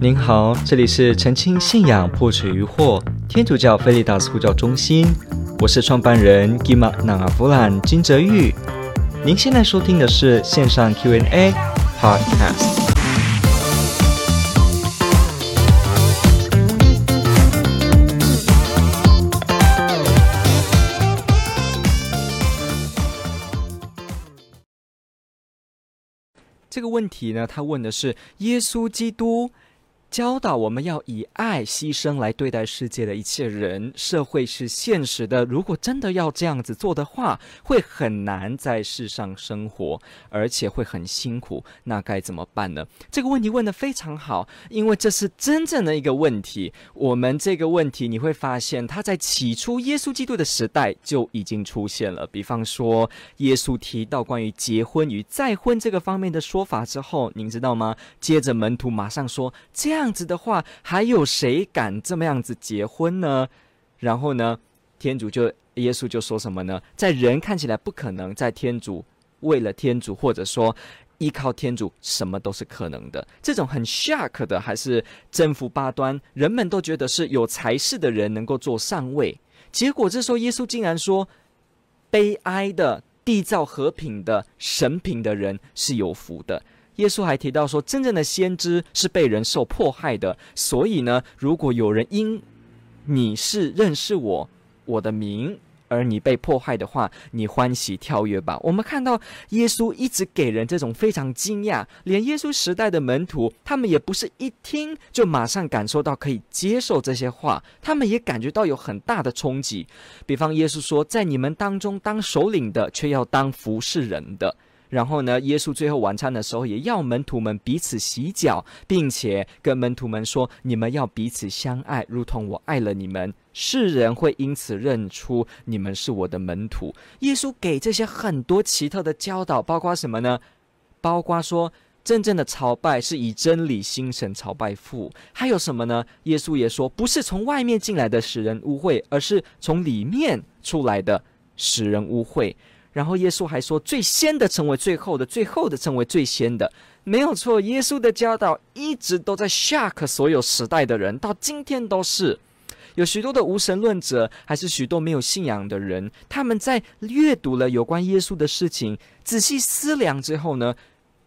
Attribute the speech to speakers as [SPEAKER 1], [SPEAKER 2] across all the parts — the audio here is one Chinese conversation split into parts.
[SPEAKER 1] 您好，这里是澄清信仰破除疑惑天主教菲利达斯呼叫中心，我是创办人吉玛纳阿弗兰金泽玉。您现在收听的是线上 Q&A Podcast。这个问题呢，他问的是耶稣基督。教导我们要以爱牺牲来对待世界的一切人，社会是现实的。如果真的要这样子做的话，会很难在世上生活，而且会很辛苦。那该怎么办呢？这个问题问得非常好，因为这是真正的一个问题。我们这个问题你会发现，它在起初耶稣基督的时代就已经出现了。比方说，耶稣提到关于结婚与再婚这个方面的说法之后，您知道吗？接着门徒马上说这样。这样子的话，还有谁敢这么样子结婚呢？然后呢，天主就耶稣就说什么呢？在人看起来不可能，在天主为了天主，或者说依靠天主，什么都是可能的。这种很 shock 的，还是征服八端，人们都觉得是有才势的人能够做上位。结果这时候耶稣竟然说，悲哀的、缔造和平的、神平的人是有福的。耶稣还提到说，真正的先知是被人受迫害的。所以呢，如果有人因你是认识我，我的名，而你被迫害的话，你欢喜跳跃吧。我们看到耶稣一直给人这种非常惊讶，连耶稣时代的门徒，他们也不是一听就马上感受到可以接受这些话，他们也感觉到有很大的冲击。比方耶稣说，在你们当中当首领的，却要当服侍人的。然后呢，耶稣最后晚餐的时候，也要门徒们彼此洗脚，并且跟门徒们说：“你们要彼此相爱，如同我爱了你们。世人会因此认出你们是我的门徒。”耶稣给这些很多奇特的教导，包括什么呢？包括说，真正的朝拜是以真理心神朝拜父。还有什么呢？耶稣也说，不是从外面进来的使人污秽，而是从里面出来的使人污秽。然后耶稣还说：“最先的成为最后的，最后的成为最先的，没有错。”耶稣的教导一直都在 shock 所有时代的人，到今天都是。有许多的无神论者，还是许多没有信仰的人，他们在阅读了有关耶稣的事情，仔细思量之后呢，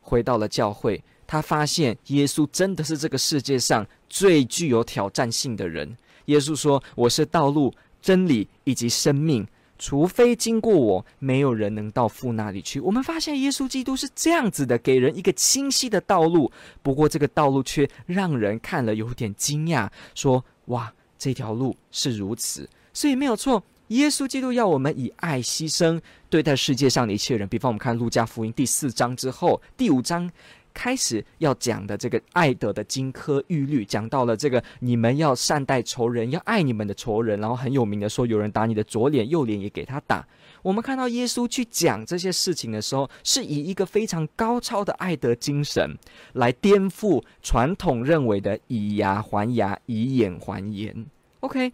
[SPEAKER 1] 回到了教会，他发现耶稣真的是这个世界上最具有挑战性的人。耶稣说：“我是道路、真理以及生命。”除非经过我，没有人能到父那里去。我们发现耶稣基督是这样子的，给人一个清晰的道路。不过这个道路却让人看了有点惊讶，说：“哇，这条路是如此。”所以没有错，耶稣基督要我们以爱牺牲对待世界上的一切人。比方我们看路加福音第四章之后，第五章。开始要讲的这个爱德的金科玉律，讲到了这个你们要善待仇人，要爱你们的仇人，然后很有名的说，有人打你的左脸，右脸也给他打。我们看到耶稣去讲这些事情的时候，是以一个非常高超的爱德精神来颠覆传统认为的以牙还牙，以眼还眼。OK，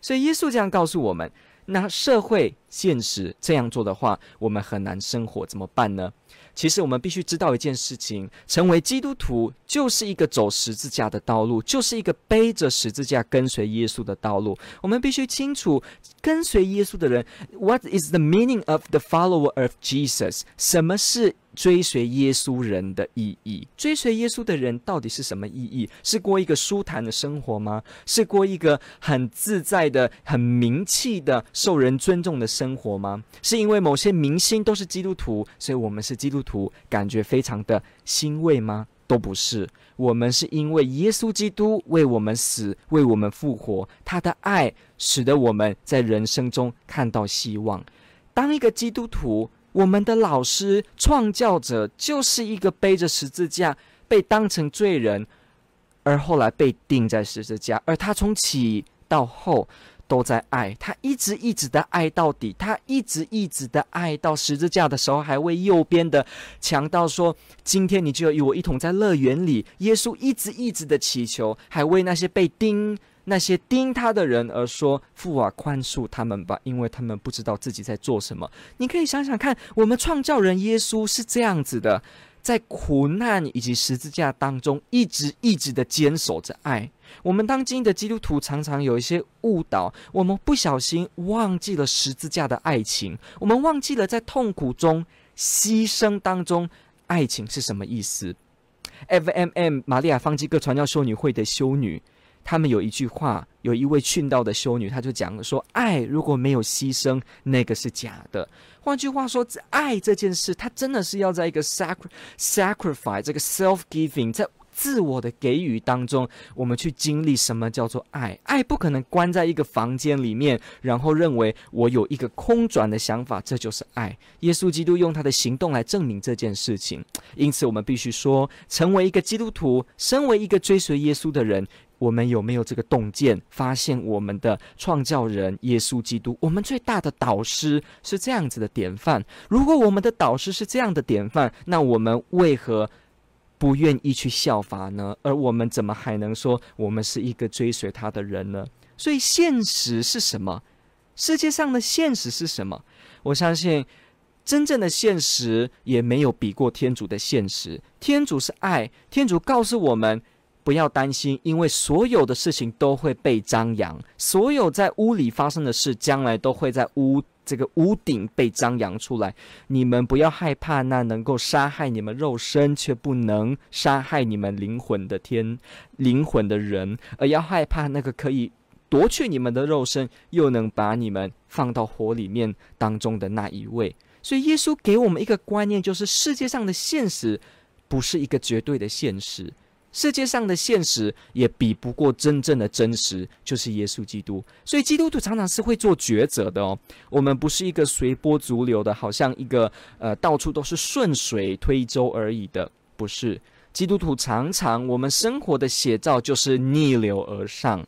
[SPEAKER 1] 所以耶稣这样告诉我们，那社会现实这样做的话，我们很难生活，怎么办呢？其实我们必须知道一件事情：成为基督徒就是一个走十字架的道路，就是一个背着十字架跟随耶稣的道路。我们必须清楚，跟随耶稣的人，What is the meaning of the follower of Jesus？什么是？追随耶稣人的意义，追随耶稣的人到底是什么意义？是过一个舒坦的生活吗？是过一个很自在的、很名气的、受人尊重的生活吗？是因为某些明星都是基督徒，所以我们是基督徒，感觉非常的欣慰吗？都不是，我们是因为耶稣基督为我们死，为我们复活，他的爱使得我们在人生中看到希望。当一个基督徒。我们的老师、创教者就是一个背着十字架被当成罪人，而后来被钉在十字架，而他从起到后都在爱，他一直一直的爱到底，他一直一直的爱到十字架的时候，还为右边的强盗说：“今天你就要与我一同在乐园里。”耶稣一直一直的祈求，还为那些被钉。那些盯他的人而说：“父啊，宽恕他们吧，因为他们不知道自己在做什么。”你可以想想看，我们创造人耶稣是这样子的，在苦难以及十字架当中，一直一直的坚守着爱。我们当今的基督徒常常有一些误导，我们不小心忘记了十字架的爱情，我们忘记了在痛苦中牺牲当中，爱情是什么意思？FMM 玛利亚方济各传教修女会的修女，他们有一句话，有一位殉道的修女，她就讲说：爱如果没有牺牲，那个是假的。换句话说，爱这件事，它真的是要在一个 sacr sacrifice 这个 self giving，在自我的给予当中，我们去经历什么叫做爱。爱不可能关在一个房间里面，然后认为我有一个空转的想法，这就是爱。耶稣基督用他的行动来证明这件事情。因此，我们必须说，成为一个基督徒，身为一个追随耶稣的人。我们有没有这个洞见，发现我们的创造人耶稣基督，我们最大的导师是这样子的典范？如果我们的导师是这样的典范，那我们为何不愿意去效法呢？而我们怎么还能说我们是一个追随他的人呢？所以现实是什么？世界上的现实是什么？我相信真正的现实也没有比过天主的现实。天主是爱，天主告诉我们。不要担心，因为所有的事情都会被张扬，所有在屋里发生的事，将来都会在屋这个屋顶被张扬出来。你们不要害怕那能够杀害你们肉身却不能杀害你们灵魂的天灵魂的人，而要害怕那个可以夺去你们的肉身，又能把你们放到火里面当中的那一位。所以，耶稣给我们一个观念，就是世界上的现实不是一个绝对的现实。世界上的现实也比不过真正的真实，就是耶稣基督。所以基督徒常常是会做抉择的哦。我们不是一个随波逐流的，好像一个呃到处都是顺水推舟而已的，不是。基督徒常常我们生活的写照就是逆流而上。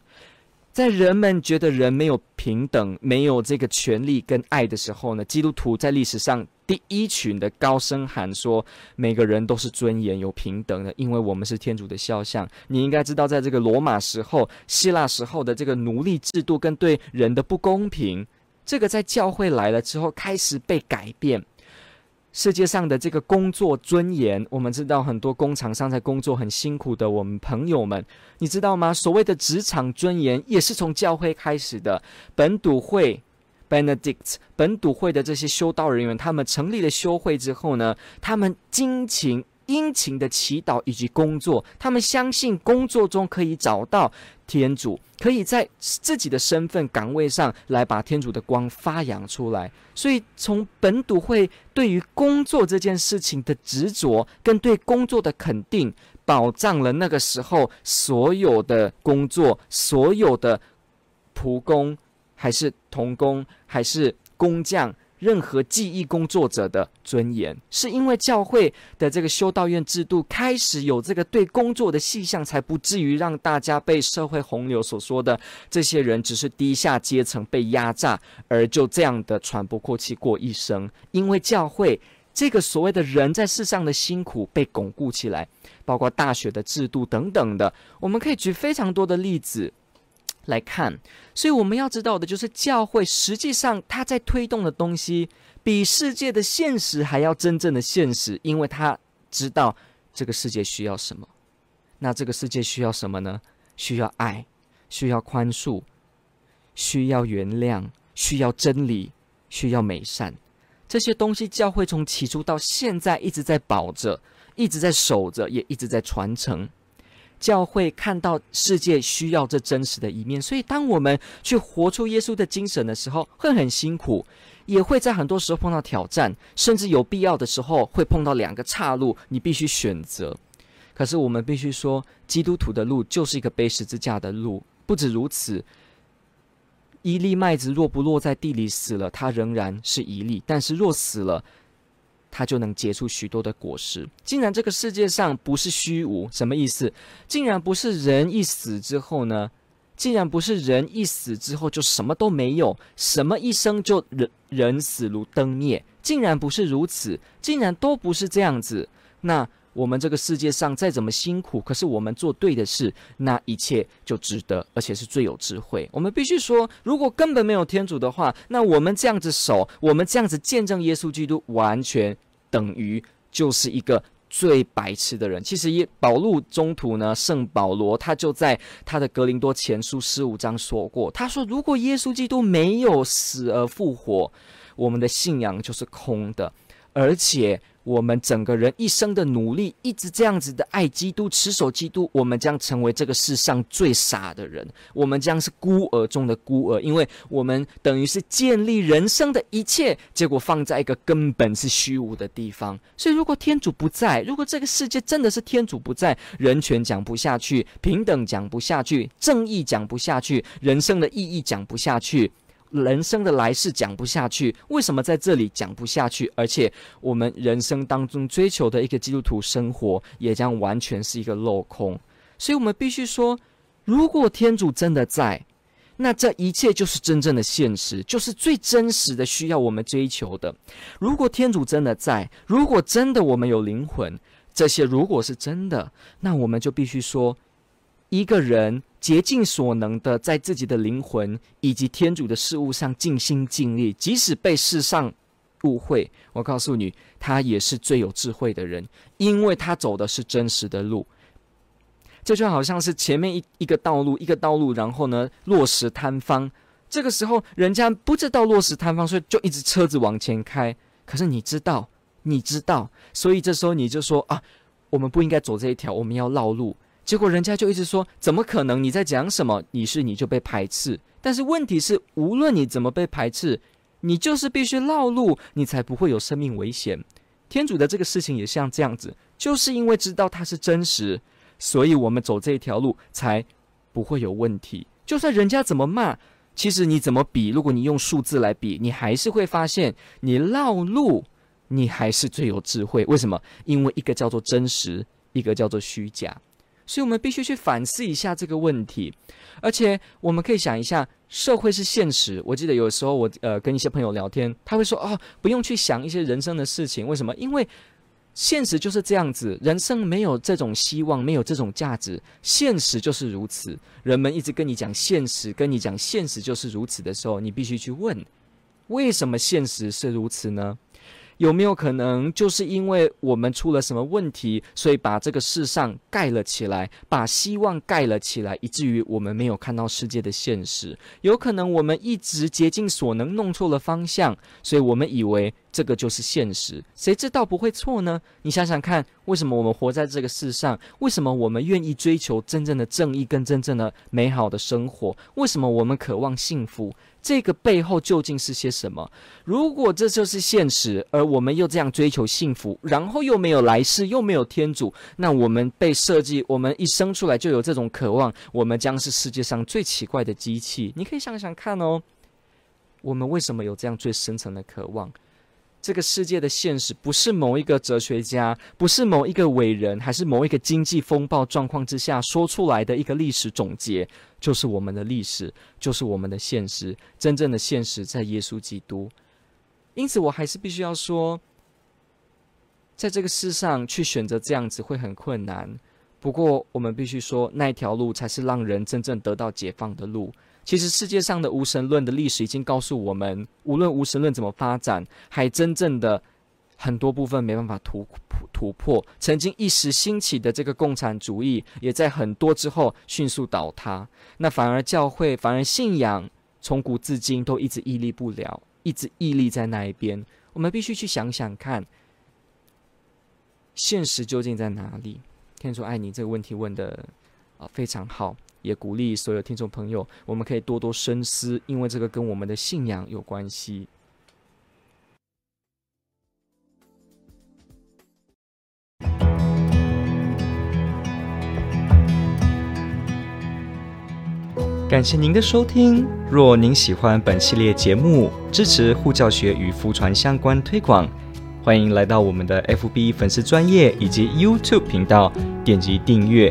[SPEAKER 1] 在人们觉得人没有平等、没有这个权利跟爱的时候呢，基督徒在历史上第一群的高声喊说：“每个人都是尊严、有平等的，因为我们是天主的肖像。”你应该知道，在这个罗马时候、希腊时候的这个奴隶制度跟对人的不公平，这个在教会来了之后开始被改变。世界上的这个工作尊严，我们知道很多工厂上在工作很辛苦的我们朋友们，你知道吗？所谓的职场尊严也是从教会开始的。本笃会 Benedict 本笃会的这些修道人员，他们成立了修会之后呢，他们殷勤。殷勤的祈祷以及工作，他们相信工作中可以找到天主，可以在自己的身份岗位上来把天主的光发扬出来。所以，从本笃会对于工作这件事情的执着跟对工作的肯定，保障了那个时候所有的工作，所有的仆工，还是童工，还是工匠。任何技艺工作者的尊严，是因为教会的这个修道院制度开始有这个对工作的细项，才不至于让大家被社会洪流所说的这些人只是低下阶层被压榨，而就这样的喘不过气过一生。因为教会这个所谓的人在世上的辛苦被巩固起来，包括大学的制度等等的，我们可以举非常多的例子。来看，所以我们要知道的就是，教会实际上它在推动的东西，比世界的现实还要真正的现实，因为他知道这个世界需要什么。那这个世界需要什么呢？需要爱，需要宽恕，需要原谅，需要真理，需要美善。这些东西，教会从起初到现在一直在保着，一直在守着，也一直在传承。教会看到世界需要这真实的一面，所以当我们去活出耶稣的精神的时候，会很辛苦，也会在很多时候碰到挑战，甚至有必要的时候会碰到两个岔路，你必须选择。可是我们必须说，基督徒的路就是一个背十字架的路。不止如此，一粒麦子若不落在地里死了，它仍然是一粒；但是若死了，它就能结出许多的果实。竟然这个世界上不是虚无，什么意思？竟然不是人一死之后呢？竟然不是人一死之后就什么都没有，什么一生就人人死如灯灭？竟然不是如此，竟然都不是这样子。那我们这个世界上再怎么辛苦，可是我们做对的事，那一切就值得，而且是最有智慧。我们必须说，如果根本没有天主的话，那我们这样子守，我们这样子见证耶稣基督，完全等于就是一个最白痴的人。其实也，保禄中途呢，圣保罗他就在他的格林多前书十五章说过，他说：“如果耶稣基督没有死而复活，我们的信仰就是空的，而且。”我们整个人一生的努力，一直这样子的爱基督、持守基督，我们将成为这个世上最傻的人。我们将是孤儿中的孤儿，因为我们等于是建立人生的一切，结果放在一个根本是虚无的地方。所以，如果天主不在，如果这个世界真的是天主不在，人权讲不下去，平等讲不下去，正义讲不下去，人生的意义讲不下去。人生的来世讲不下去，为什么在这里讲不下去？而且我们人生当中追求的一个基督徒生活，也将完全是一个镂空。所以，我们必须说，如果天主真的在，那这一切就是真正的现实，就是最真实的需要我们追求的。如果天主真的在，如果真的我们有灵魂，这些如果是真的，那我们就必须说，一个人。竭尽所能的在自己的灵魂以及天主的事物上尽心尽力，即使被世上误会，我告诉你，他也是最有智慧的人，因为他走的是真实的路。这就好像是前面一一个道路，一个道路，然后呢，落石坍方，这个时候人家不知道落石坍方，所以就一直车子往前开。可是你知道，你知道，所以这时候你就说啊，我们不应该走这一条，我们要绕路。结果人家就一直说：“怎么可能？你在讲什么？你是你就被排斥。但是问题是，无论你怎么被排斥，你就是必须绕路，你才不会有生命危险。天主的这个事情也像这样子，就是因为知道它是真实，所以我们走这一条路才不会有问题。就算人家怎么骂，其实你怎么比，如果你用数字来比，你还是会发现，你绕路，你还是最有智慧。为什么？因为一个叫做真实，一个叫做虚假。”所以，我们必须去反思一下这个问题，而且我们可以想一下，社会是现实。我记得有时候我呃跟一些朋友聊天，他会说：“哦，不用去想一些人生的事情，为什么？因为现实就是这样子，人生没有这种希望，没有这种价值，现实就是如此。人们一直跟你讲现实，跟你讲现实就是如此的时候，你必须去问，为什么现实是如此呢？”有没有可能，就是因为我们出了什么问题，所以把这个世上盖了起来，把希望盖了起来，以至于我们没有看到世界的现实？有可能我们一直竭尽所能弄错了方向，所以我们以为这个就是现实。谁知道不会错呢？你想想看，为什么我们活在这个世上？为什么我们愿意追求真正的正义跟真正的美好的生活？为什么我们渴望幸福？这个背后究竟是些什么？如果这就是现实，而我们又这样追求幸福，然后又没有来世，又没有天主，那我们被设计，我们一生出来就有这种渴望，我们将是世界上最奇怪的机器。你可以想想看哦，我们为什么有这样最深层的渴望？这个世界的现实不是某一个哲学家，不是某一个伟人，还是某一个经济风暴状况之下说出来的一个历史总结，就是我们的历史，就是我们的现实。真正的现实在耶稣基督。因此，我还是必须要说，在这个世上去选择这样子会很困难。不过，我们必须说，那条路才是让人真正得到解放的路。其实世界上的无神论的历史已经告诉我们，无论无神论怎么发展，还真正的很多部分没办法突破突破。曾经一时兴起的这个共产主义，也在很多之后迅速倒塌。那反而教会，反而信仰，从古至今都一直屹立不了，一直屹立在那一边。我们必须去想想看，现实究竟在哪里？天主爱你这个问题问的啊非常好。也鼓励所有听众朋友，我们可以多多深思，因为这个跟我们的信仰有关系。感谢您的收听。若您喜欢本系列节目，支持护教学与福传相关推广，欢迎来到我们的 FB 粉丝专业以及 YouTube 频道，点击订阅。